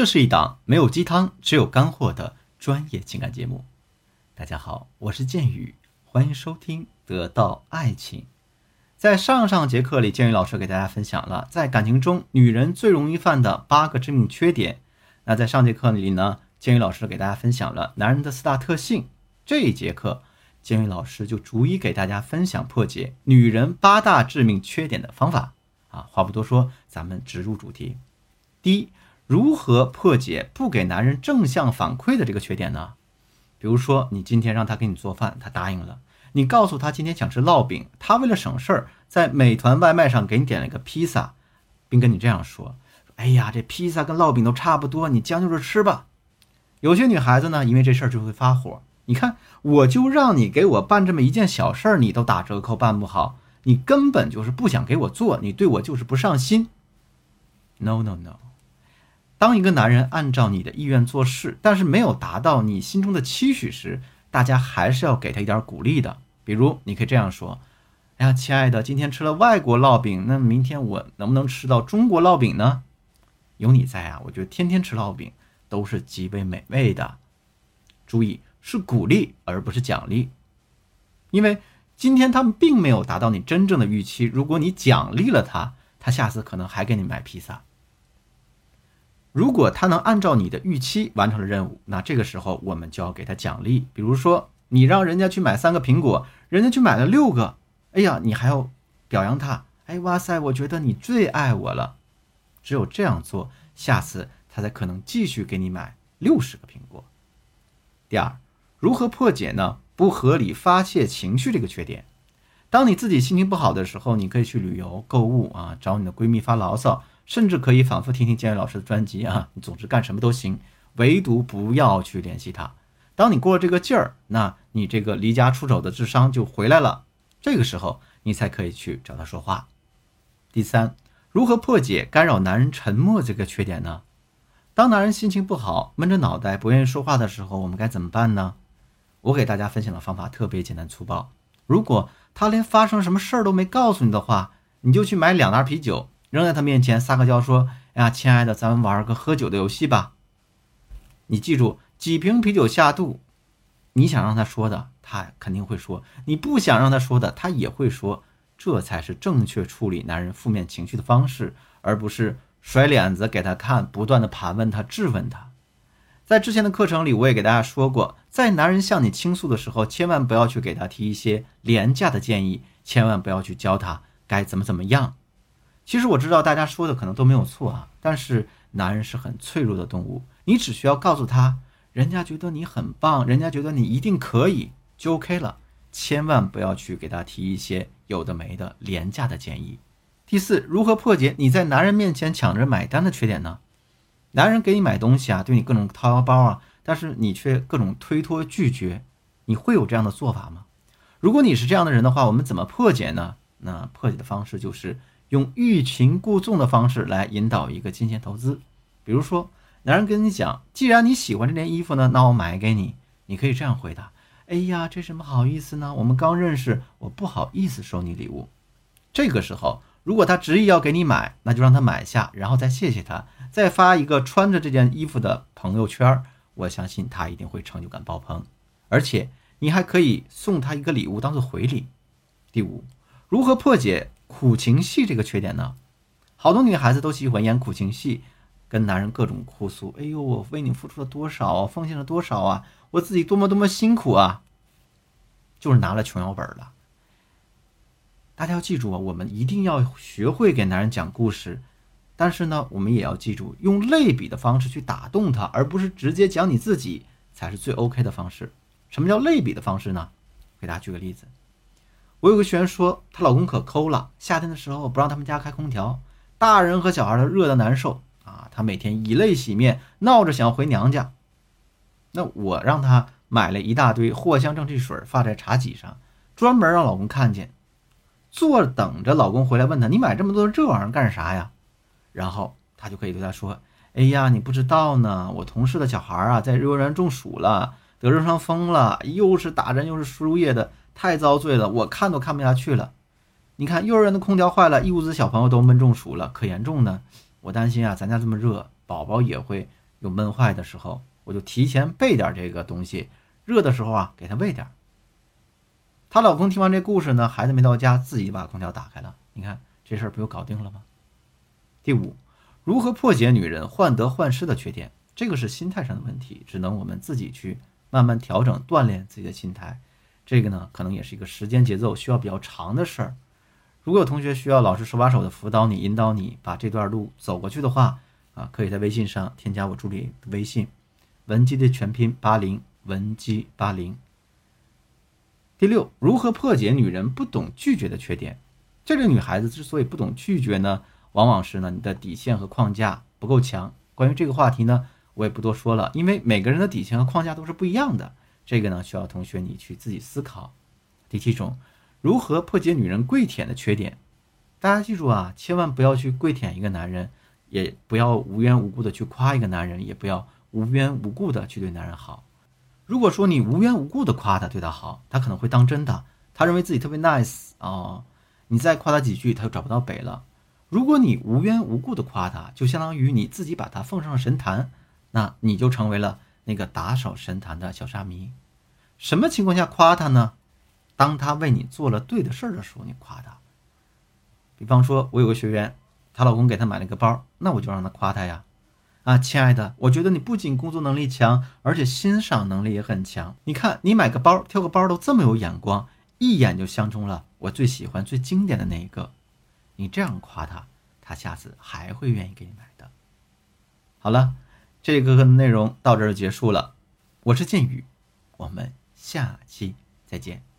这是一档没有鸡汤，只有干货的专业情感节目。大家好，我是剑宇，欢迎收听《得到爱情》。在上上节课里，剑宇老师给大家分享了在感情中女人最容易犯的八个致命缺点。那在上节课里呢，剑宇老师给大家分享了男人的四大特性。这一节课，剑宇老师就逐一给大家分享破解女人八大致命缺点的方法。啊，话不多说，咱们直入主题。第一。如何破解不给男人正向反馈的这个缺点呢？比如说，你今天让他给你做饭，他答应了。你告诉他今天想吃烙饼，他为了省事儿，在美团外卖上给你点了一个披萨，并跟你这样说：“哎呀，这披萨跟烙饼都差不多，你将就着吃吧。”有些女孩子呢，因为这事儿就会发火。你看，我就让你给我办这么一件小事儿，你都打折扣办不好，你根本就是不想给我做，你对我就是不上心。No no no。当一个男人按照你的意愿做事，但是没有达到你心中的期许时，大家还是要给他一点鼓励的。比如，你可以这样说：“哎呀，亲爱的，今天吃了外国烙饼，那明天我能不能吃到中国烙饼呢？”有你在啊，我觉得天天吃烙饼都是极为美味的。注意，是鼓励而不是奖励，因为今天他们并没有达到你真正的预期。如果你奖励了他，他下次可能还给你买披萨。如果他能按照你的预期完成了任务，那这个时候我们就要给他奖励。比如说，你让人家去买三个苹果，人家去买了六个，哎呀，你还要表扬他。哎，哇塞，我觉得你最爱我了。只有这样做，下次他才可能继续给你买六十个苹果。第二，如何破解呢？不合理发泄情绪这个缺点。当你自己心情不好的时候，你可以去旅游、购物啊，找你的闺蜜发牢骚。甚至可以反复听听建伟老师的专辑啊，你总之干什么都行，唯独不要去联系他。当你过了这个劲儿，那你这个离家出走的智商就回来了。这个时候你才可以去找他说话。第三，如何破解干扰男人沉默这个缺点呢？当男人心情不好、闷着脑袋不愿意说话的时候，我们该怎么办呢？我给大家分享的方法特别简单粗暴。如果他连发生什么事儿都没告诉你的话，你就去买两袋啤酒。扔在他面前撒个娇说：“哎呀，亲爱的，咱们玩个喝酒的游戏吧。”你记住，几瓶啤酒下肚，你想让他说的，他肯定会说；你不想让他说的，他也会说。这才是正确处理男人负面情绪的方式，而不是甩脸子给他看，不断的盘问他、质问他。在之前的课程里，我也给大家说过，在男人向你倾诉的时候，千万不要去给他提一些廉价的建议，千万不要去教他该怎么怎么样。其实我知道大家说的可能都没有错啊，但是男人是很脆弱的动物，你只需要告诉他，人家觉得你很棒，人家觉得你一定可以，就 OK 了。千万不要去给他提一些有的没的廉价的建议。第四，如何破解你在男人面前抢着买单的缺点呢？男人给你买东西啊，对你各种掏腰包啊，但是你却各种推脱拒绝，你会有这样的做法吗？如果你是这样的人的话，我们怎么破解呢？那破解的方式就是。用欲擒故纵的方式来引导一个金钱投资，比如说，男人跟你讲，既然你喜欢这件衣服呢，那我买给你。你可以这样回答：哎呀，这什么好意思呢？我们刚认识，我不好意思收你礼物。这个时候，如果他执意要给你买，那就让他买下，然后再谢谢他，再发一个穿着这件衣服的朋友圈。我相信他一定会成就感爆棚，而且你还可以送他一个礼物当做回礼。第五，如何破解？苦情戏这个缺点呢，好多女孩子都喜欢演苦情戏，跟男人各种哭诉。哎呦，我为你付出了多少啊，奉献了多少啊，我自己多么多么辛苦啊，就是拿了穷药本了。大家要记住啊，我们一定要学会给男人讲故事，但是呢，我们也要记住用类比的方式去打动他，而不是直接讲你自己才是最 OK 的方式。什么叫类比的方式呢？给大家举个例子。我有个学员说，她老公可抠了，夏天的时候不让他们家开空调，大人和小孩都热得难受啊。她每天以泪洗面，闹着想要回娘家。那我让她买了一大堆藿香正气水，放在茶几上，专门让老公看见，坐等着老公回来问她：“你买这么多这玩意儿干啥呀？”然后她就可以对他说：“哎呀，你不知道呢，我同事的小孩啊，在幼儿园中暑了，得热伤风了，又是打针又是输液的。”太遭罪了，我看都看不下去了。你看，幼儿园的空调坏了，一屋子小朋友都闷中暑了，可严重呢。我担心啊，咱家这么热，宝宝也会有闷坏的时候，我就提前备点这个东西，热的时候啊给他喂点。她老公听完这故事呢，孩子没到家，自己把空调打开了，你看这事儿不就搞定了吗？第五，如何破解女人患得患失的缺点？这个是心态上的问题，只能我们自己去慢慢调整、锻炼自己的心态。这个呢，可能也是一个时间节奏需要比较长的事儿。如果有同学需要老师手把手的辅导你、引导你把这段路走过去的话，啊，可以在微信上添加我助理的微信，文姬的全拼八零，文姬八零。第六，如何破解女人不懂拒绝的缺点？这类女孩子之所以不懂拒绝呢，往往是呢你的底线和框架不够强。关于这个话题呢。我也不多说了，因为每个人的底线和框架都是不一样的。这个呢，需要同学你去自己思考。第七种，如何破解女人跪舔的缺点？大家记住啊，千万不要去跪舔一个男人，也不要无缘无故的去夸一个男人，也不要无缘无故的去对男人好。如果说你无缘无故的夸他，对他好，他可能会当真的，他认为自己特别 nice 哦。你再夸他几句，他就找不到北了。如果你无缘无故的夸他，就相当于你自己把他奉上神坛。那你就成为了那个打扫神坛的小沙弥。什么情况下夸他呢？当他为你做了对的事儿的时候，你夸他。比方说，我有个学员，她老公给她买了个包，那我就让她夸他呀。啊，亲爱的，我觉得你不仅工作能力强，而且欣赏能力也很强。你看，你买个包，挑个包都这么有眼光，一眼就相中了我最喜欢、最经典的那一个。你这样夸他，他下次还会愿意给你买的。好了。这节课的内容到这儿就结束了，我是剑宇，我们下期再见。